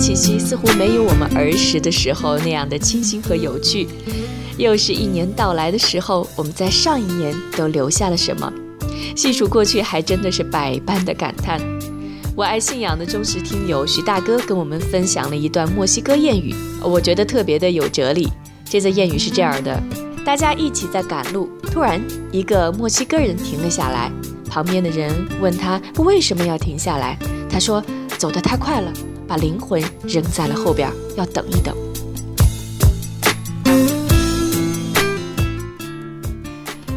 气息似乎没有我们儿时的时候那样的清新和有趣。又是一年到来的时候，我们在上一年都留下了什么？细数过去，还真的是百般的感叹。我爱信仰的忠实听友徐大哥跟我们分享了一段墨西哥谚语，我觉得特别的有哲理。这则谚语是这样的：大家一起在赶路，突然一个墨西哥人停了下来，旁边的人问他为什么要停下来，他说走得太快了，把灵魂扔在了后边，要等一等。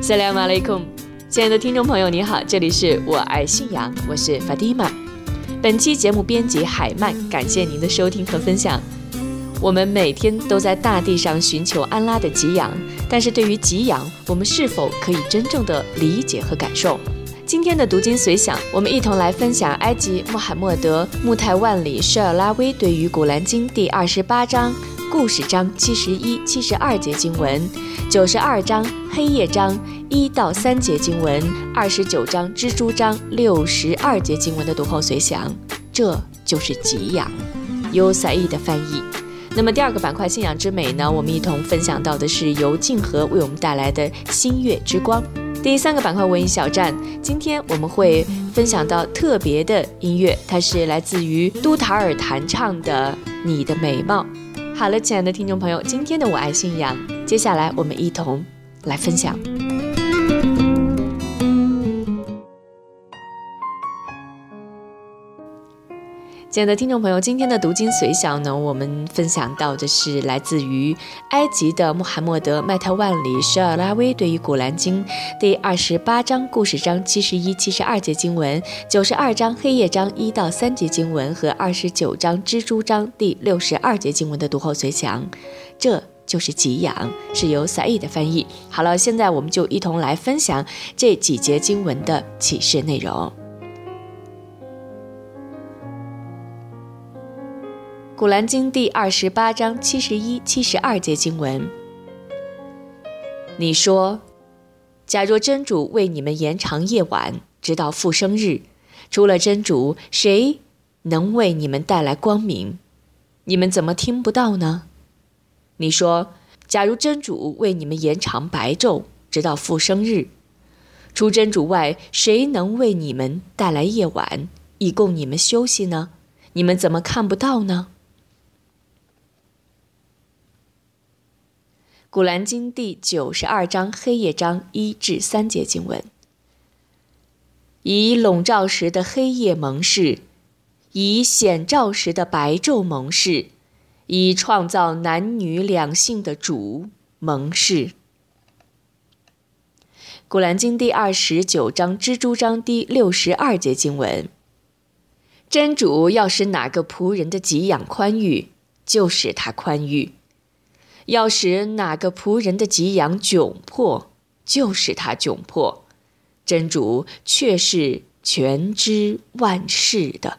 萨拉姆阿雷库，亲爱的听众朋友，你好，这里是我爱信仰，我是 Fatima，。本期节目编辑海曼，感谢您的收听和分享。我们每天都在大地上寻求安拉的给养，但是对于给养，我们是否可以真正的理解和感受？今天的读经随想，我们一同来分享埃及穆罕默德穆泰万里舍尔拉威对于古兰经第二十八章故事章七十一、七十二节经文，九十二章黑夜章一到三节经文，二十九章蜘蛛章六十二节经文的读后随想，这就是给养，由赛义的翻译。那么第二个板块“信仰之美”呢，我们一同分享到的是由静和为我们带来的《新月之光》。第三个板块“文艺小站”，今天我们会分享到特别的音乐，它是来自于都塔尔弹唱的《你的美貌》。好了，亲爱的听众朋友，今天的我爱信仰，接下来我们一同来分享。亲爱的听众朋友，今天的读经随想呢，我们分享到的是来自于埃及的穆罕默德麦特万里舍尔拉威对于古兰经第二十八章故事章七十一、七十二节经文，九十二章黑夜章一到三节经文和二十九章蜘蛛章第六十二节经文的读后随想。这就是给养，是由赛义的翻译。好了，现在我们就一同来分享这几节经文的启示内容。古兰经第二十八章七十一、七十二节经文：你说，假若真主为你们延长夜晚，直到复生日，除了真主，谁能为你们带来光明？你们怎么听不到呢？你说，假如真主为你们延长白昼，直到复生日，除真主外，谁能为你们带来夜晚，以供你们休息呢？你们怎么看不到呢？古兰经第九十二章黑夜章一至三节经文：以笼罩时的黑夜蒙视，以显照时的白昼蒙视，以创造男女两性的主蒙视。古兰经第二十九章蜘蛛章第六十二节经文：真主要使哪个仆人的给养宽裕，就使他宽裕。要使哪个仆人的给养窘迫，就使他窘迫。真主却是全知万事的。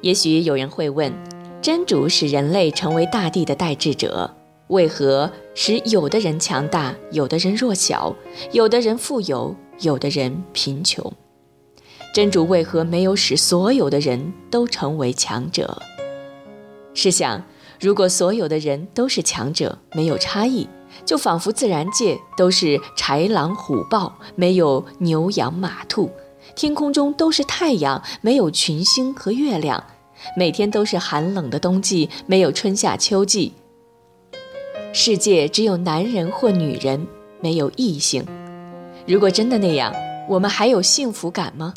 也许有人会问：真主使人类成为大地的代志者，为何使有的人强大，有的人弱小，有的人富有，有的人贫穷？真主为何没有使所有的人都成为强者？试想，如果所有的人都是强者，没有差异，就仿佛自然界都是豺狼虎豹，没有牛羊马兔；天空中都是太阳，没有群星和月亮；每天都是寒冷的冬季，没有春夏秋季。世界只有男人或女人，没有异性。如果真的那样，我们还有幸福感吗？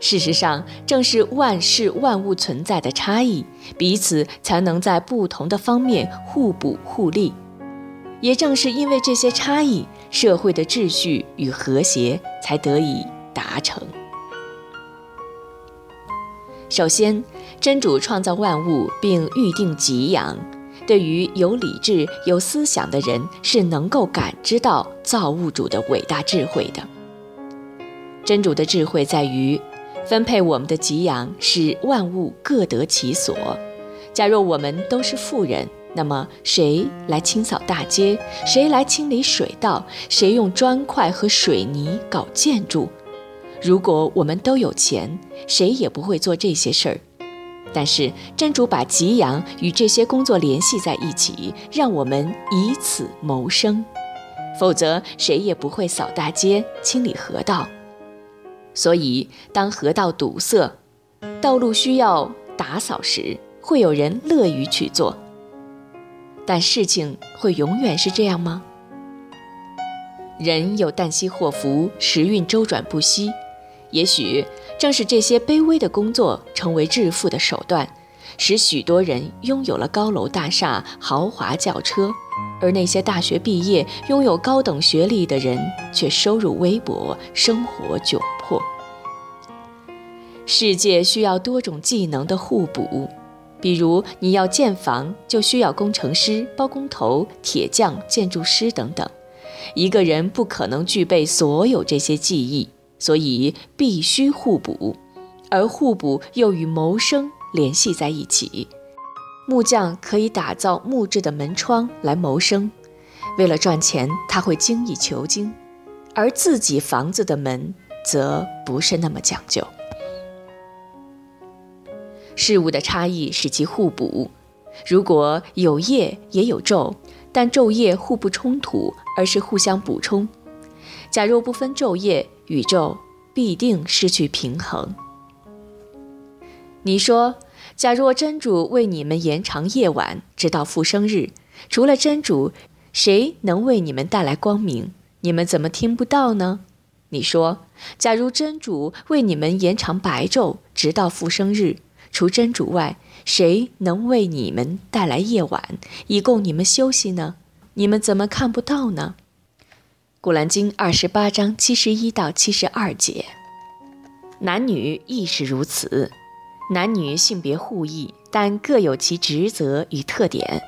事实上，正是万事万物存在的差异，彼此才能在不同的方面互补互利。也正是因为这些差异，社会的秩序与和谐才得以达成。首先，真主创造万物并预定给养，对于有理智、有思想的人是能够感知到造物主的伟大智慧的。真主的智慧在于分配我们的给养，使万物各得其所。假若我们都是富人，那么谁来清扫大街？谁来清理水道？谁用砖块和水泥搞建筑？如果我们都有钱，谁也不会做这些事儿。但是真主把给养与这些工作联系在一起，让我们以此谋生。否则，谁也不会扫大街、清理河道。所以，当河道堵塞、道路需要打扫时，会有人乐于去做。但事情会永远是这样吗？人有旦夕祸福，时运周转不息。也许正是这些卑微的工作成为致富的手段，使许多人拥有了高楼大厦、豪华轿车，而那些大学毕业、拥有高等学历的人却收入微薄，生活窘迫。世界需要多种技能的互补，比如你要建房，就需要工程师、包工头、铁匠、建筑师等等。一个人不可能具备所有这些技艺。所以必须互补，而互补又与谋生联系在一起。木匠可以打造木质的门窗来谋生，为了赚钱，他会精益求精；而自己房子的门则不是那么讲究。事物的差异使其互补。如果有业也有昼，但昼夜互不冲突，而是互相补充。假若不分昼夜，宇宙必定失去平衡。你说，假若真主为你们延长夜晚，直到复生日，除了真主，谁能为你们带来光明？你们怎么听不到呢？你说，假如真主为你们延长白昼，直到复生日，除真主外，谁能为你们带来夜晚，以供你们休息呢？你们怎么看不到呢？古兰经二十八章七十一到七十二节，男女亦是如此。男女性别互异，但各有其职责与特点。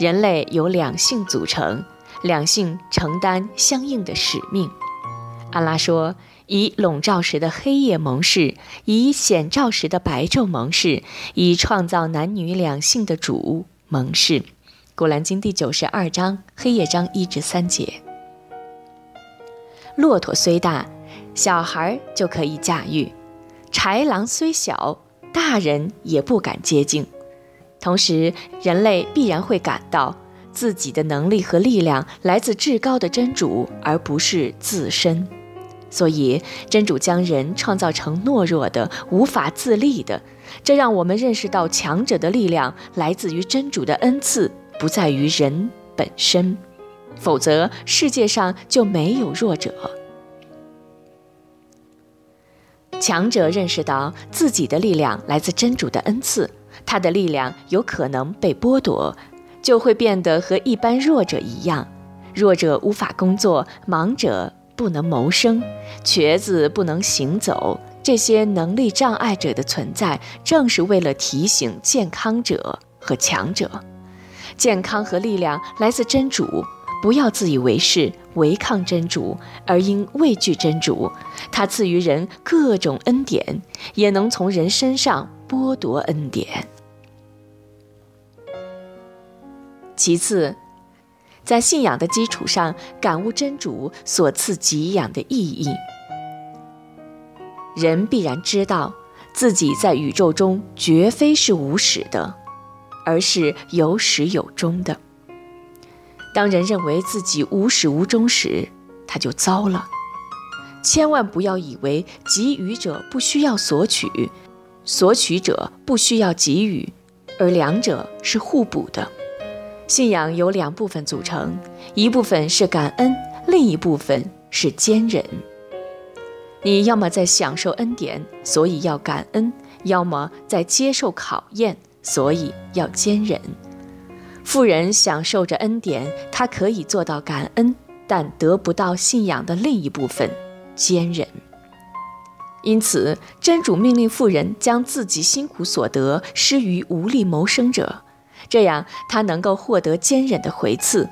人类由两性组成，两性承担相应的使命。阿拉说：“以笼罩时的黑夜蒙视，以显照时的白昼蒙视，以创造男女两性的主蒙视。”古兰经第九十二章黑夜章一至三节。骆驼虽大，小孩就可以驾驭；豺狼虽小，大人也不敢接近。同时，人类必然会感到自己的能力和力量来自至高的真主，而不是自身。所以，真主将人创造成懦弱的、无法自立的，这让我们认识到强者的力量来自于真主的恩赐，不在于人本身。否则，世界上就没有弱者。强者认识到自己的力量来自真主的恩赐，他的力量有可能被剥夺，就会变得和一般弱者一样。弱者无法工作，盲者不能谋生，瘸子不能行走。这些能力障碍者的存在，正是为了提醒健康者和强者，健康和力量来自真主。不要自以为是，违抗真主，而应畏惧真主。他赐予人各种恩典，也能从人身上剥夺恩典。其次，在信仰的基础上，感悟真主所赐给养的意义。人必然知道，自己在宇宙中绝非是无始的，而是有始有终的。当人认为自己无始无终时，他就糟了。千万不要以为给予者不需要索取，索取者不需要给予，而两者是互补的。信仰由两部分组成，一部分是感恩，另一部分是坚忍。你要么在享受恩典，所以要感恩；要么在接受考验，所以要坚忍。富人享受着恩典，他可以做到感恩，但得不到信仰的另一部分——坚忍。因此，真主命令富人将自己辛苦所得施于无力谋生者，这样他能够获得坚忍的回赐。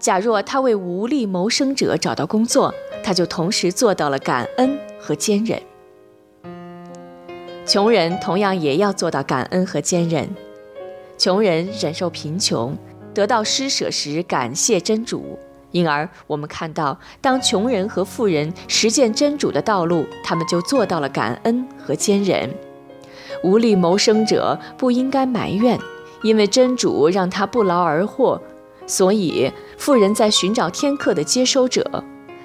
假若他为无力谋生者找到工作，他就同时做到了感恩和坚忍。穷人同样也要做到感恩和坚忍。穷人忍受贫穷，得到施舍时感谢真主。因而，我们看到，当穷人和富人实践真主的道路，他们就做到了感恩和坚忍。无力谋生者不应该埋怨，因为真主让他不劳而获。所以，富人在寻找天客的接收者，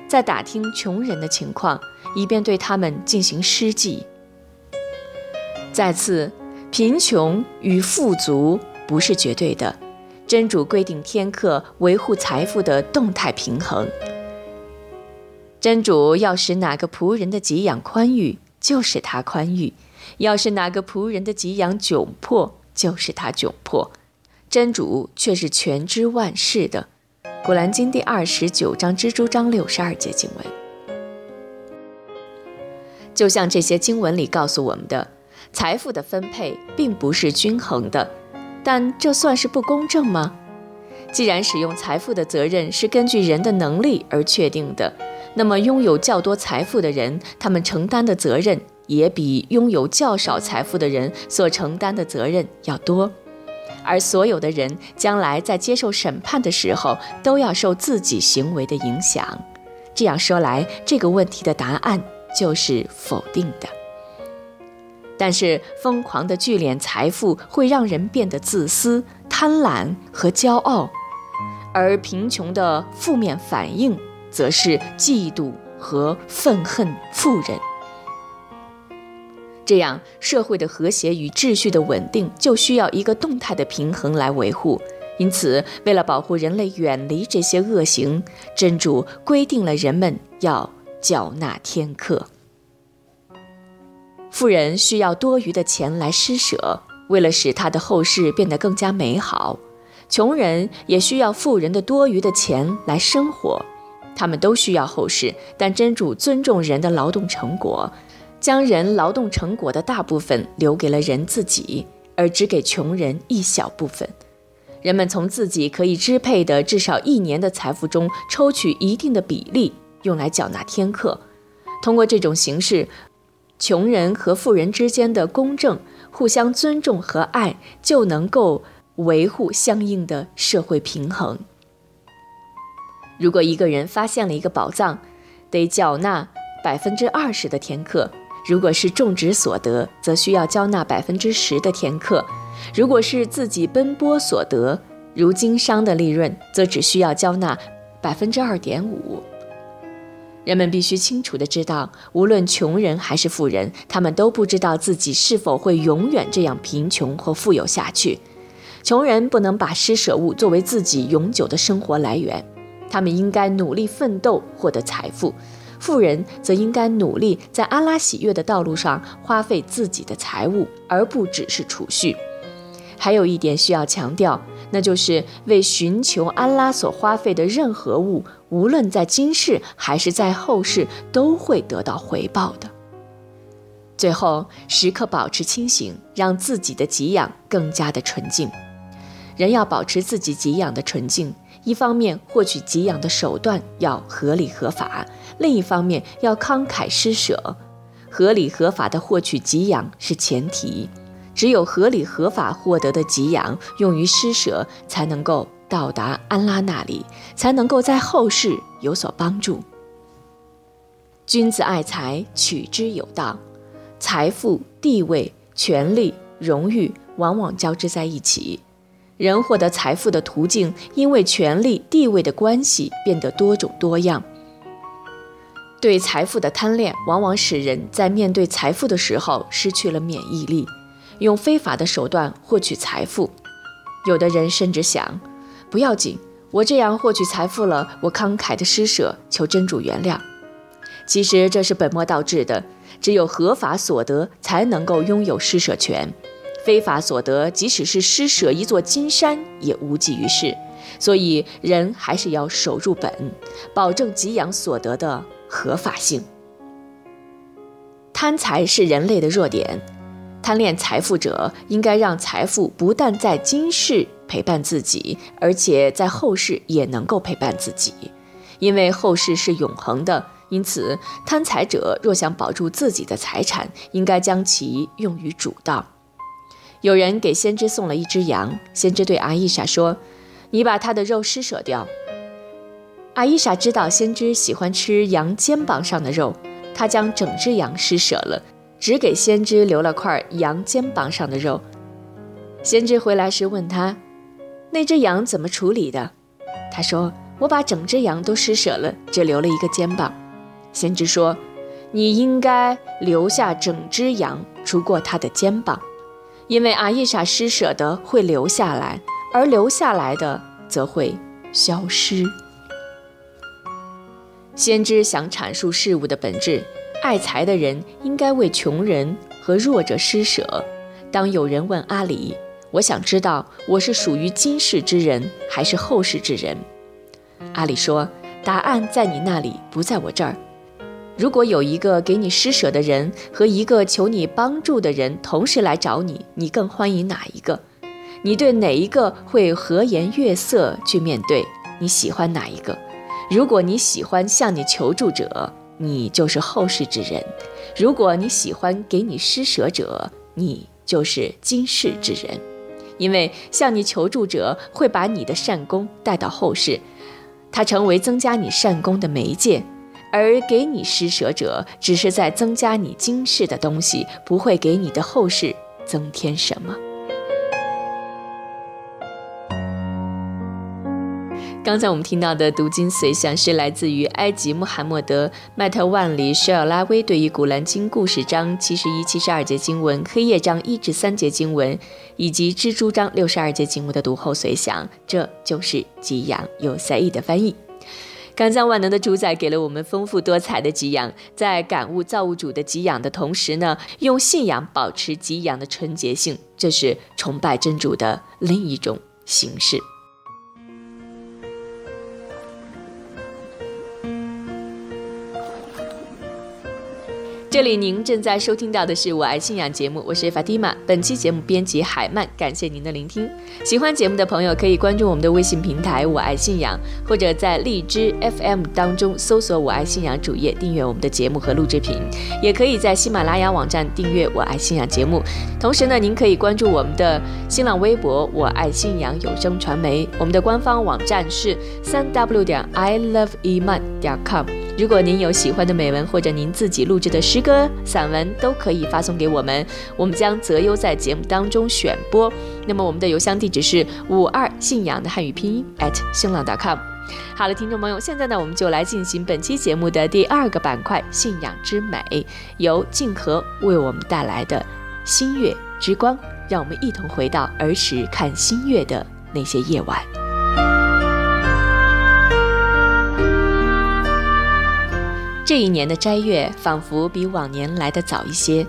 在打听穷人的情况，以便对他们进行施济。再次，贫穷与富足不是绝对的。真主规定天课维护财富的动态平衡。真主要使哪个仆人的给养宽裕，就使他宽裕；要是哪个仆人的给养窘迫，就使他窘迫。真主却是全知万事的。古兰经第二十九章蜘蛛章六十二节经文，就像这些经文里告诉我们的，财富的分配并不是均衡的。但这算是不公正吗？既然使用财富的责任是根据人的能力而确定的，那么拥有较多财富的人，他们承担的责任也比拥有较少财富的人所承担的责任要多。而所有的人将来在接受审判的时候，都要受自己行为的影响。这样说来，这个问题的答案就是否定的。但是，疯狂的聚敛财富会让人变得自私、贪婪和骄傲，而贫穷的负面反应则是嫉妒和愤恨富人。这样，社会的和谐与秩序的稳定就需要一个动态的平衡来维护。因此，为了保护人类远离这些恶行，真主规定了人们要缴纳天课。富人需要多余的钱来施舍，为了使他的后世变得更加美好；穷人也需要富人的多余的钱来生活。他们都需要后世，但真主尊重人的劳动成果，将人劳动成果的大部分留给了人自己，而只给穷人一小部分。人们从自己可以支配的至少一年的财富中抽取一定的比例，用来缴纳天课。通过这种形式。穷人和富人之间的公正、互相尊重和爱，就能够维护相应的社会平衡。如果一个人发现了一个宝藏，得缴纳百分之二十的天课；如果是种植所得，则需要交纳百分之十的天课；如果是自己奔波所得，如经商的利润，则只需要交纳百分之二点五。人们必须清楚地知道，无论穷人还是富人，他们都不知道自己是否会永远这样贫穷或富有下去。穷人不能把施舍物作为自己永久的生活来源，他们应该努力奋斗获得财富；富人则应该努力在阿拉喜悦的道路上花费自己的财物，而不只是储蓄。还有一点需要强调。那就是为寻求安拉所花费的任何物，无论在今世还是在后世，都会得到回报的。最后，时刻保持清醒，让自己的给养更加的纯净。人要保持自己给养的纯净，一方面获取给养的手段要合理合法，另一方面要慷慨施舍。合理合法的获取给养是前提。只有合理合法获得的给养，用于施舍，才能够到达安拉那里，才能够在后世有所帮助。君子爱财，取之有道。财富、地位、权力、荣誉往往交织在一起。人获得财富的途径，因为权力、地位的关系，变得多种多样。对财富的贪恋，往往使人在面对财富的时候失去了免疫力。用非法的手段获取财富，有的人甚至想，不要紧，我这样获取财富了，我慷慨的施舍，求真主原谅。其实这是本末倒置的，只有合法所得才能够拥有施舍权，非法所得即使是施舍一座金山也无济于事。所以人还是要守住本，保证给养所得的合法性。贪财是人类的弱点，贪恋财富者应该让财富不但在今世陪伴自己，而且在后世也能够陪伴自己，因为后世是永恒的。因此，贪财者若想保住自己的财产，应该将其用于主道。有人给先知送了一只羊，先知对阿伊莎说：“你把它的肉施舍掉。”阿伊莎知道先知喜欢吃羊肩膀上的肉。他将整只羊施舍了，只给先知留了块羊肩膀上的肉。先知回来时问他：“那只羊怎么处理的？”他说：“我把整只羊都施舍了，只留了一个肩膀。”先知说：“你应该留下整只羊，除过它的肩膀，因为阿伊莎施舍的会留下来，而留下来的则会消失。”先知想阐述事物的本质，爱财的人应该为穷人和弱者施舍。当有人问阿里：“我想知道我是属于今世之人还是后世之人？”阿里说：“答案在你那里，不在我这儿。如果有一个给你施舍的人和一个求你帮助的人同时来找你，你更欢迎哪一个？你对哪一个会和颜悦色去面对？你喜欢哪一个？”如果你喜欢向你求助者，你就是后世之人；如果你喜欢给你施舍者，你就是今世之人。因为向你求助者会把你的善功带到后世，它成为增加你善功的媒介；而给你施舍者只是在增加你今世的东西，不会给你的后世增添什么。刚才我们听到的读经随想是来自于埃及穆罕默德·麦特万里·舍尔拉威对于《古兰经》故事章七十一、七十二节经文、黑夜章一至三节经文以及蜘蛛章六十二节经文的读后随想，这就是给养，有赛义的翻译。刚将万能的主宰给了我们丰富多彩的给养，在感悟造物主的给养的同时呢，用信仰保持给养的纯洁性，这是崇拜真主的另一种形式。这里您正在收听到的是《我爱信仰》节目，我是法蒂玛。本期节目编辑海曼，感谢您的聆听。喜欢节目的朋友可以关注我们的微信平台“我爱信仰”，或者在荔枝 FM 当中搜索“我爱信仰”主页订阅我们的节目和录制品，也可以在喜马拉雅网站订阅“我爱信仰”节目。同时呢，您可以关注我们的新浪微博“我爱信仰有声传媒”，我们的官方网站是三 w 点 i love iman 点 com。如果您有喜欢的美文，或者您自己录制的诗歌、散文，都可以发送给我们，我们将择优在节目当中选播。那么我们的邮箱地址是五二信仰的汉语拼音 at 新浪 .com。好了，听众朋友，现在呢，我们就来进行本期节目的第二个板块——信仰之美，由静和为我们带来的星月之光，让我们一同回到儿时看星月的那些夜晚。这一年的斋月仿佛比往年来得早一些，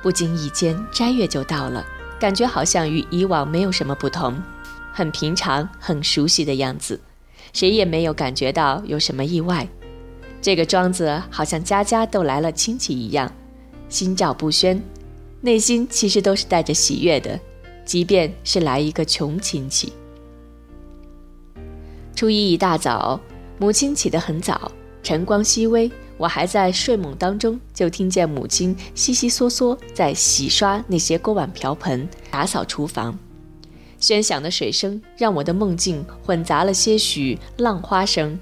不经意间斋月就到了，感觉好像与以往没有什么不同，很平常、很熟悉的样子，谁也没有感觉到有什么意外。这个庄子好像家家都来了亲戚一样，心照不宣，内心其实都是带着喜悦的，即便是来一个穷亲戚。初一一大早，母亲起得很早。晨光熹微，我还在睡梦当中，就听见母亲悉悉嗦嗦在洗刷那些锅碗瓢盆，打扫厨房。喧响的水声让我的梦境混杂了些许浪花声。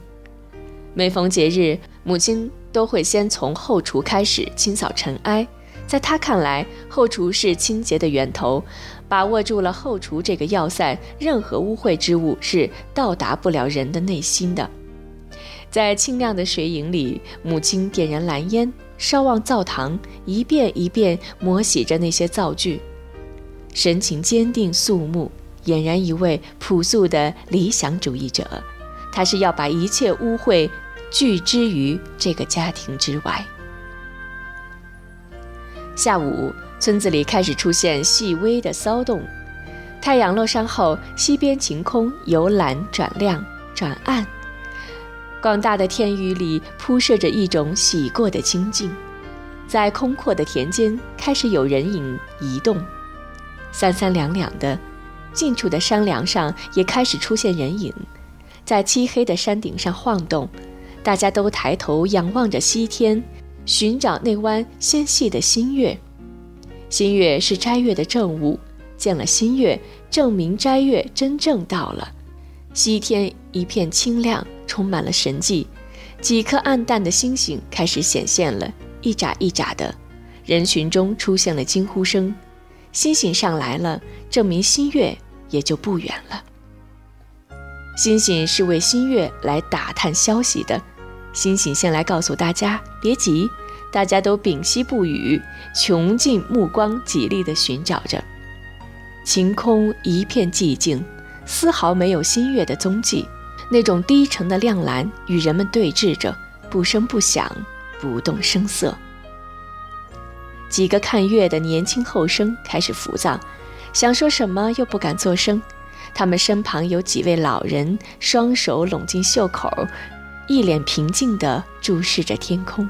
每逢节日，母亲都会先从后厨开始清扫尘埃，在她看来，后厨是清洁的源头，把握住了后厨这个要塞，任何污秽之物是到达不了人的内心的。在清亮的水影里，母亲点燃蓝烟，烧旺灶堂，一遍一遍磨洗着那些灶具，神情坚定肃穆，俨然一位朴素的理想主义者。他是要把一切污秽拒之于这个家庭之外。下午，村子里开始出现细微的骚动。太阳落山后，西边晴空由蓝转亮转暗，广大的天宇里铺设着一种洗过的清静。在空阔的田间，开始有人影移动，三三两两的。近处的山梁上也开始出现人影，在漆黑的山顶上晃动。大家都抬头仰望着西天，寻找那弯纤细的新月。新月是斋月的正午，见了新月，证明斋月真正到了。西天一片清亮，充满了神迹。几颗暗淡的星星开始显现了，一眨一眨的。人群中出现了惊呼声：“星星上来了，证明新月。”也就不远了。星星是为新月来打探消息的。星星先来告诉大家，别急，大家都屏息不语，穷尽目光，极力地寻找着。晴空一片寂静，丝毫没有新月的踪迹。那种低沉的亮蓝与人们对峙着，不声不响，不动声色。几个看月的年轻后生开始浮躁。想说什么又不敢作声，他们身旁有几位老人，双手拢进袖口，一脸平静地注视着天空。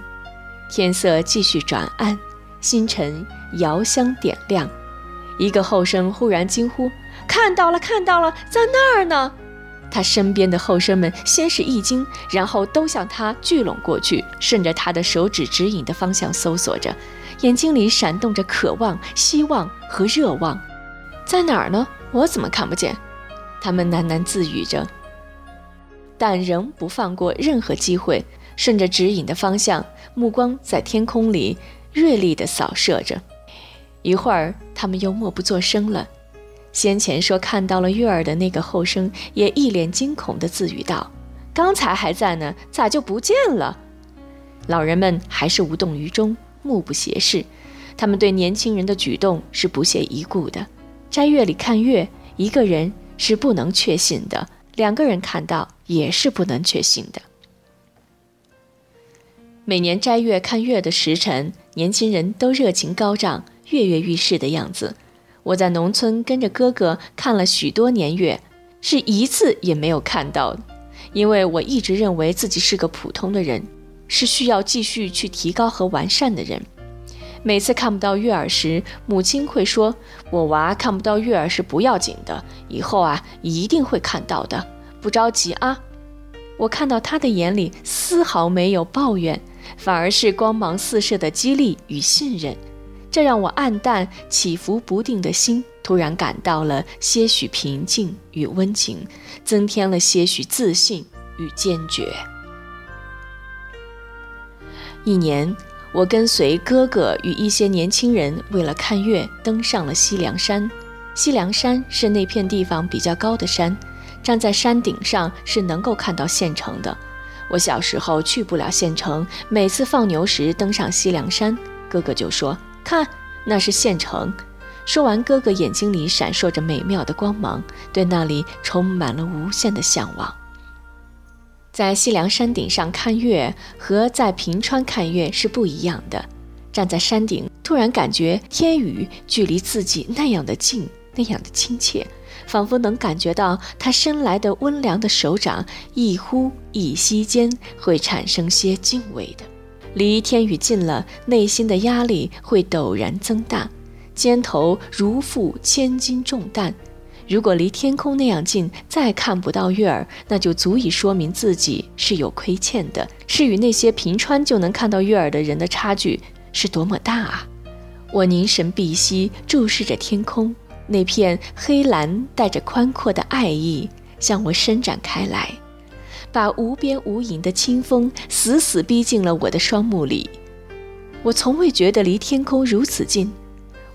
天色继续转暗，星辰遥相点亮。一个后生忽然惊呼：“看到了，看到了，在那儿呢！”他身边的后生们先是一惊，然后都向他聚拢过去，顺着他的手指指引的方向搜索着，眼睛里闪动着渴望、希望和热望。在哪儿呢？我怎么看不见？他们喃喃自语着，但仍不放过任何机会，顺着指引的方向，目光在天空里锐利地扫射着。一会儿，他们又默不作声了。先前说看到了月儿的那个后生也一脸惊恐地自语道：“刚才还在呢，咋就不见了？”老人们还是无动于衷，目不斜视。他们对年轻人的举动是不屑一顾的。斋月里看月，一个人是不能确信的，两个人看到也是不能确信的。每年斋月看月的时辰，年轻人都热情高涨、跃跃欲试的样子。我在农村跟着哥哥看了许多年月，是一次也没有看到，因为我一直认为自己是个普通的人，是需要继续去提高和完善的人。每次看不到月儿时，母亲会说：“我娃看不到月儿是不要紧的，以后啊一定会看到的，不着急啊。”我看到他的眼里丝毫没有抱怨，反而是光芒四射的激励与信任，这让我暗淡起伏不定的心突然感到了些许平静与温情，增添了些许自信与坚决。一年。我跟随哥哥与一些年轻人，为了看月，登上了西凉山。西凉山是那片地方比较高的山，站在山顶上是能够看到县城的。我小时候去不了县城，每次放牛时登上西凉山，哥哥就说：“看，那是县城。”说完，哥哥眼睛里闪烁着美妙的光芒，对那里充满了无限的向往。在西凉山顶上看月和在平川看月是不一样的。站在山顶，突然感觉天宇距离自己那样的近，那样的亲切，仿佛能感觉到他伸来的温凉的手掌，一呼一吸间会产生些敬畏的。离天宇近了，内心的压力会陡然增大，肩头如负千斤重担。如果离天空那样近，再看不到月儿，那就足以说明自己是有亏欠的，是与那些平川就能看到月儿的人的差距是多么大啊！我凝神闭息，注视着天空，那片黑蓝带着宽阔的爱意向我伸展开来，把无边无垠的清风死死逼进了我的双目里。我从未觉得离天空如此近。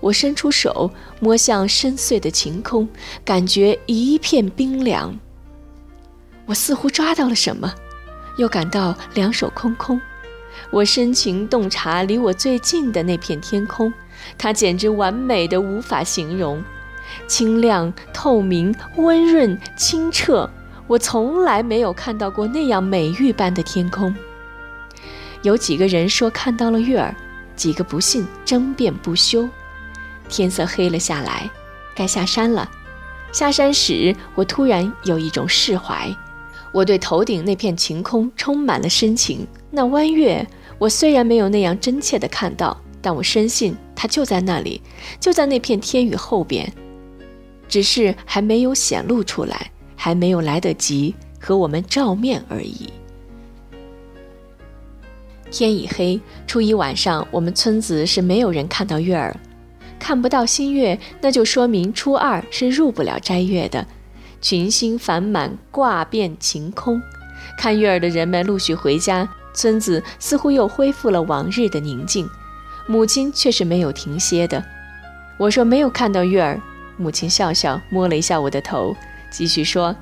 我伸出手摸向深邃的晴空，感觉一片冰凉。我似乎抓到了什么，又感到两手空空。我深情洞察离我最近的那片天空，它简直完美的无法形容，清亮、透明、温润、清澈，我从来没有看到过那样美玉般的天空。有几个人说看到了月儿，几个不信，争辩不休。天色黑了下来，该下山了。下山时，我突然有一种释怀。我对头顶那片晴空充满了深情。那弯月，我虽然没有那样真切地看到，但我深信它就在那里，就在那片天宇后边，只是还没有显露出来，还没有来得及和我们照面而已。天已黑，初一晚上，我们村子是没有人看到月儿，看不到新月，那就说明初二是入不了斋月的。群星繁满，挂遍晴空，看月儿的人们陆续回家，村子似乎又恢复了往日的宁静。母亲却是没有停歇的。我说没有看到月儿，母亲笑笑，摸了一下我的头，继续说：“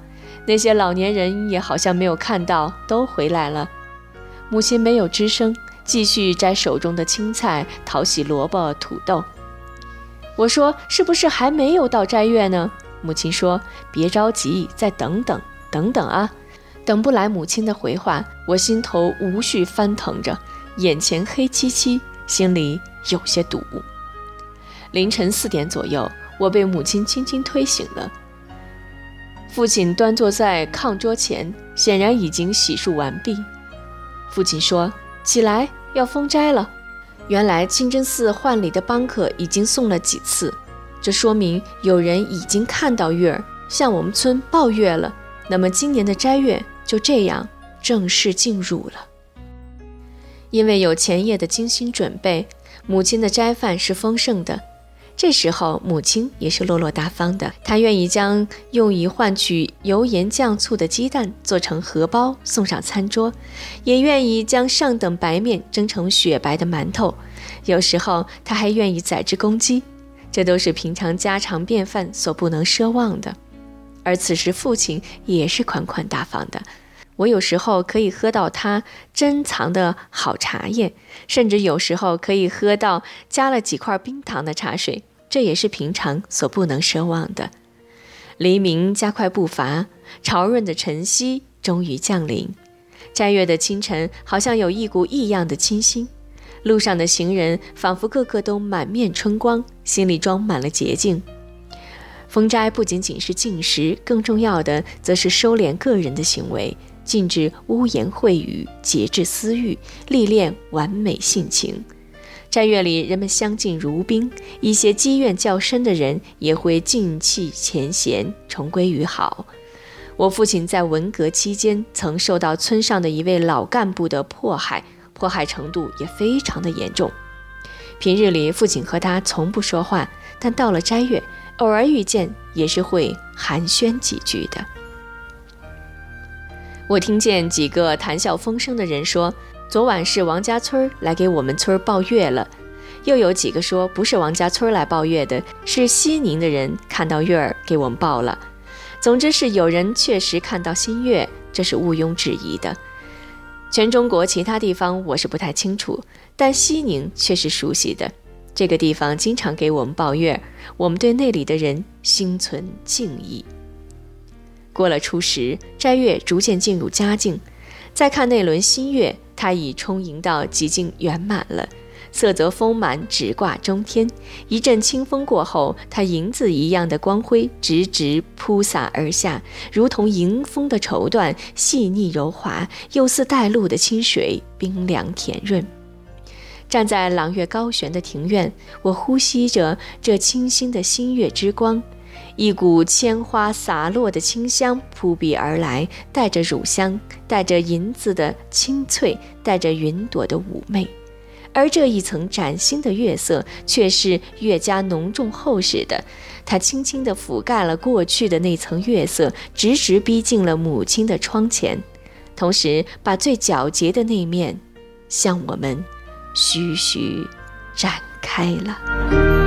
那些老年人也好像没有看到，都回来了。”母亲没有吱声，继续摘手中的青菜，淘洗萝卜、土豆。我说：“是不是还没有到斋月呢？”母亲说：“别着急，再等等，等等啊！”等不来母亲的回话，我心头无序翻腾着，眼前黑漆漆，心里有些堵。凌晨四点左右，我被母亲轻轻推醒了。父亲端坐在炕桌前，显然已经洗漱完毕。父亲说：“起来，要封斋了。”原来清真寺换礼的帮客已经送了几次，这说明有人已经看到月儿，向我们村报月了。那么今年的斋月就这样正式进入了。因为有前夜的精心准备，母亲的斋饭是丰盛的。这时候，母亲也是落落大方的，她愿意将用以换取油盐酱醋的鸡蛋做成荷包送上餐桌，也愿意将上等白面蒸成雪白的馒头，有时候她还愿意宰只公鸡，这都是平常家常便饭所不能奢望的。而此时，父亲也是款款大方的，我有时候可以喝到他珍藏的好茶叶，甚至有时候可以喝到加了几块冰糖的茶水。这也是平常所不能奢望的。黎明加快步伐，潮润的晨曦终于降临。斋月的清晨，好像有一股异样的清新。路上的行人仿佛个个都满面春光，心里装满了洁净。封斋不仅仅是进食，更重要的则是收敛个人的行为，禁止污言秽语，节制私欲，历练完美性情。斋月里，人们相敬如宾，一些积怨较深的人也会尽弃前嫌，重归于好。我父亲在文革期间曾受到村上的一位老干部的迫害，迫害程度也非常的严重。平日里，父亲和他从不说话，但到了斋月，偶尔遇见也是会寒暄几句的。我听见几个谈笑风生的人说。昨晚是王家村来给我们村报月了，又有几个说不是王家村来报月的，是西宁的人看到月儿给我们报了。总之是有人确实看到新月，这是毋庸置疑的。全中国其他地方我是不太清楚，但西宁却是熟悉的。这个地方经常给我们报月，我们对那里的人心存敬意。过了初十，斋月逐渐进入佳境，再看那轮新月。它已充盈到极尽圆满了，色泽丰满，直挂中天。一阵清风过后，它银子一样的光辉直直铺洒而下，如同迎风的绸缎，细腻柔滑，又似带露的清水，冰凉甜润。站在朗月高悬的庭院，我呼吸着这清新的新月之光。一股千花洒落的清香扑鼻而来，带着乳香，带着银子的清脆，带着云朵的妩媚。而这一层崭新的月色，却是越加浓重厚实的。它轻轻地覆盖了过去的那层月色，直直逼近了母亲的窗前，同时把最皎洁的那面向我们徐徐展开了。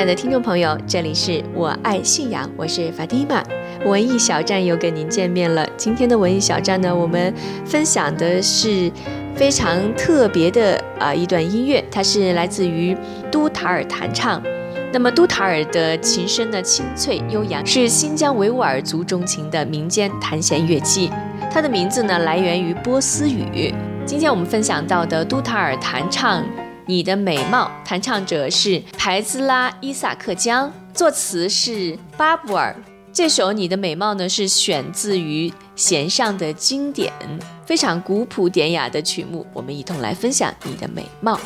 亲爱的听众朋友，这里是我爱信仰，我是法蒂玛，文艺小站又跟您见面了。今天的文艺小站呢，我们分享的是非常特别的啊一段音乐，它是来自于都塔尔弹唱，那么都塔尔的琴声呢清脆悠扬，是新疆维吾尔族钟情的民间弹弦乐器。它的名字呢来源于波斯语。今天我们分享到的都塔尔弹唱《你的美貌》，弹唱者是排兹拉伊萨克江，作词是巴布尔。这首《你的美貌》呢是选自于弦上的经典，非常古朴典雅的曲目。我们一同来分享《你的美貌》。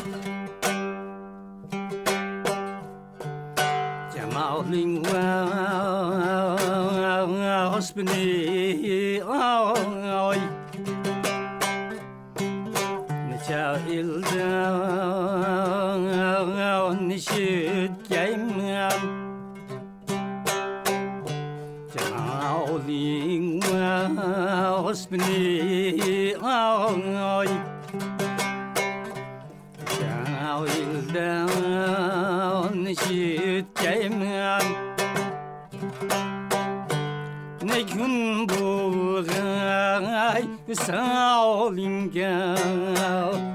yıldan şüt gelmem Cağlayın Osmini ağlay Cağlayın şüt gelmem Ne gün bulay Sağlayın Sağlayın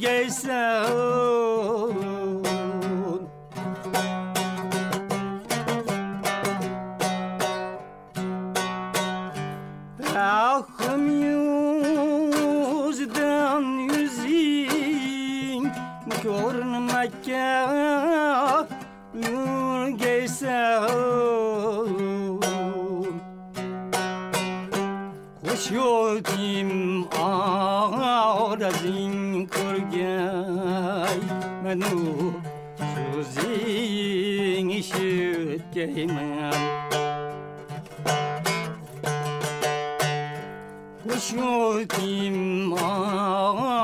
geçsin Ahım yüzden yüzün görmek yürü geçsin Hoş yoldim ağrızın منو سوزین شد گیمم خوشیوتیم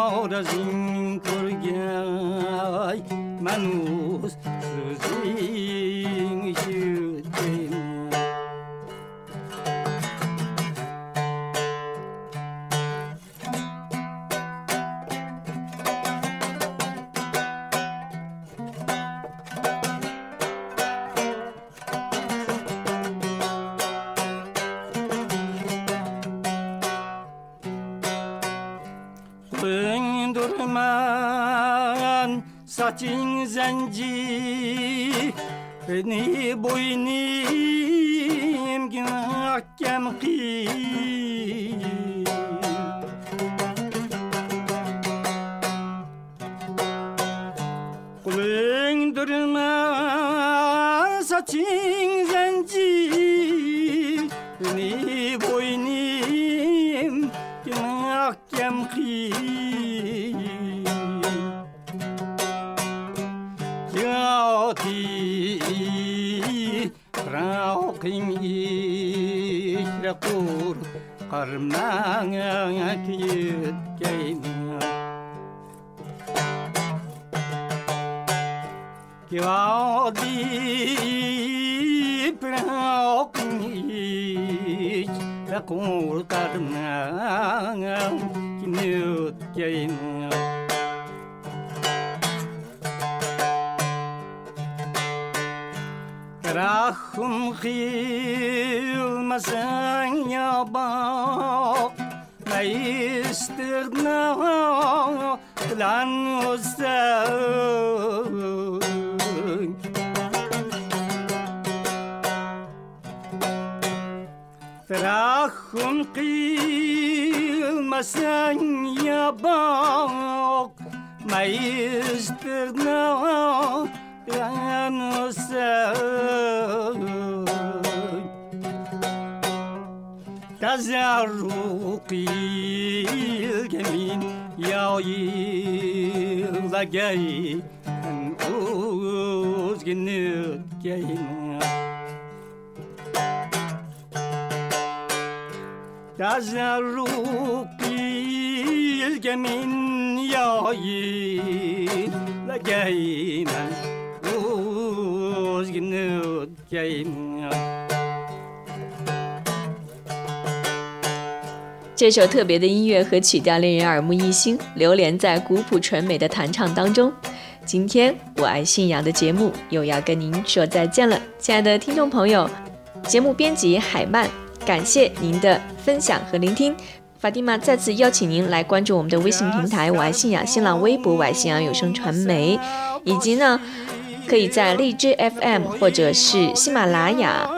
آرزین کرگای منو saçın zenci Beni 나는 Trahun kıyılmasan yabak Mayıstırna yanısın Tazaru kıyılgemin ya yılda gey Uzgunluk geyim. 大家如 can you give me up 这首特别的音乐和曲调令人耳目一新流连在古朴纯美的弹唱当中。今天我爱信仰的节目又要跟您说再见了亲爱的听众朋友。节目编辑海曼感谢您的分享和聆听。法蒂玛再次邀请您来关注我们的微信平台“我爱信仰”新浪微博“我爱信仰有声传媒”，以及呢，可以在荔枝 FM 或者是喜马拉雅。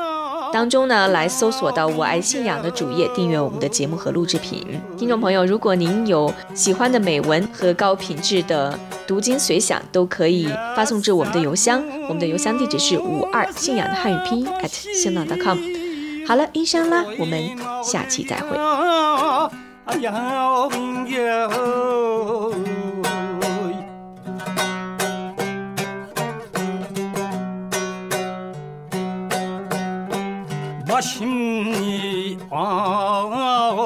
当中呢，来搜索到“我爱信仰”的主页，订阅我们的节目和录制品。听众朋友，如果您有喜欢的美文和高品质的读经随想，都可以发送至我们的邮箱，我们的邮箱地址是五二信仰的汉语拼音 at 新浪 .com。好了，音箱啦，我们下期再会。我心黄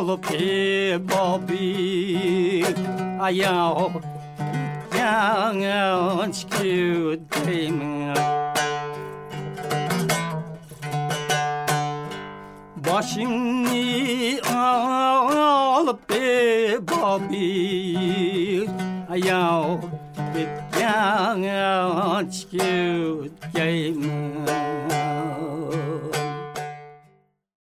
了皮包皮，哎呀，养个秋天。Başını alıp be babi Ayaw bityan açkı Geyme